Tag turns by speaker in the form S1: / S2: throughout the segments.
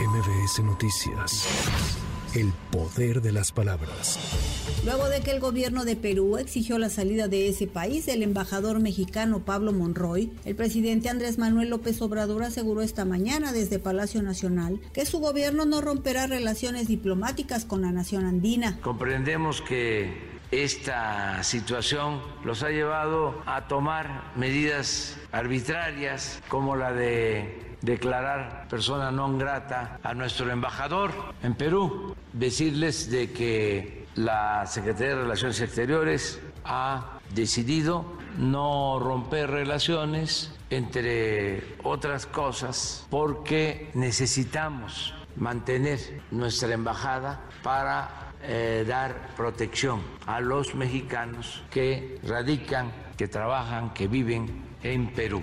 S1: MBS Noticias. El poder de las palabras.
S2: Luego de que el gobierno de Perú exigió la salida de ese país del embajador mexicano Pablo Monroy, el presidente Andrés Manuel López Obrador aseguró esta mañana desde Palacio Nacional que su gobierno no romperá relaciones diplomáticas con la nación andina.
S3: Comprendemos que esta situación los ha llevado a tomar medidas arbitrarias como la de declarar persona non grata a nuestro embajador en Perú, decirles de que la Secretaría de Relaciones Exteriores ha decidido no romper relaciones, entre otras cosas, porque necesitamos mantener nuestra embajada para eh, dar protección a los mexicanos que radican, que trabajan, que viven en Perú.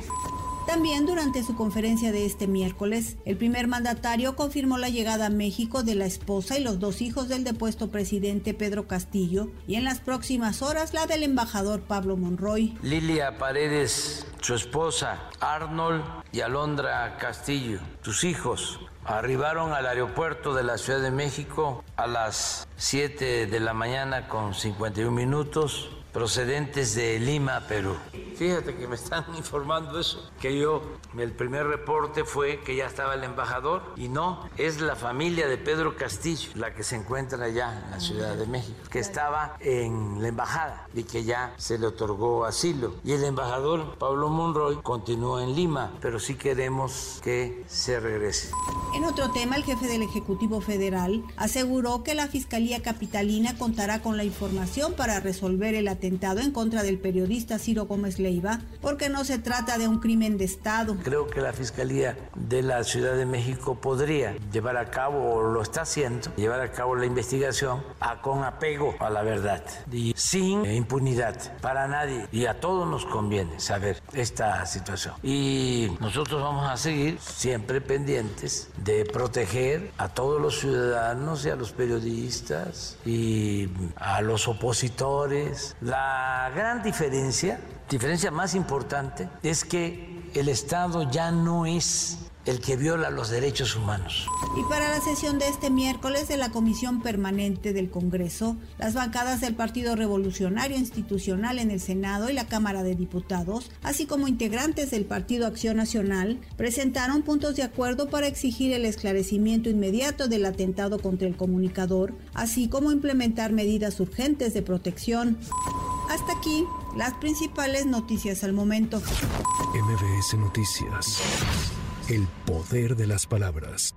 S2: También durante su conferencia de este miércoles, el primer mandatario confirmó la llegada a México de la esposa y los dos hijos del depuesto presidente Pedro Castillo y en las próximas horas la del embajador Pablo Monroy.
S3: Lilia Paredes, su esposa, Arnold y Alondra Castillo, tus hijos, arribaron al aeropuerto de la Ciudad de México a las 7 de la mañana con 51 minutos procedentes de Lima, Perú. Fíjate que me están informando eso, que yo, el primer reporte fue que ya estaba el embajador y no, es la familia de Pedro Castillo la que se encuentra allá en la Ciudad de México, que estaba en la embajada y que ya se le otorgó asilo. Y el embajador Pablo Monroy continúa en Lima, pero sí queremos que se regrese.
S2: En otro tema, el jefe del Ejecutivo Federal aseguró que la Fiscalía Capitalina contará con la información para resolver el atentado en contra del periodista Ciro Gómez Leiva, porque no se trata de un crimen de Estado.
S3: Creo que la Fiscalía de la Ciudad de México podría llevar a cabo, o lo está haciendo, llevar a cabo la investigación a, con apego a la verdad y sin impunidad para nadie. Y a todos nos conviene saber esta situación. Y nosotros vamos a seguir siempre pendientes de proteger a todos los ciudadanos y a los periodistas y a los opositores. La gran diferencia, diferencia más importante, es que el Estado ya no es el que viola los derechos humanos.
S2: Y para la sesión de este miércoles de la Comisión Permanente del Congreso, las bancadas del Partido Revolucionario Institucional en el Senado y la Cámara de Diputados, así como integrantes del Partido Acción Nacional, presentaron puntos de acuerdo para exigir el esclarecimiento inmediato del atentado contra el comunicador, así como implementar medidas urgentes de protección. Aquí las principales noticias al momento.
S1: MBS Noticias. El poder de las palabras.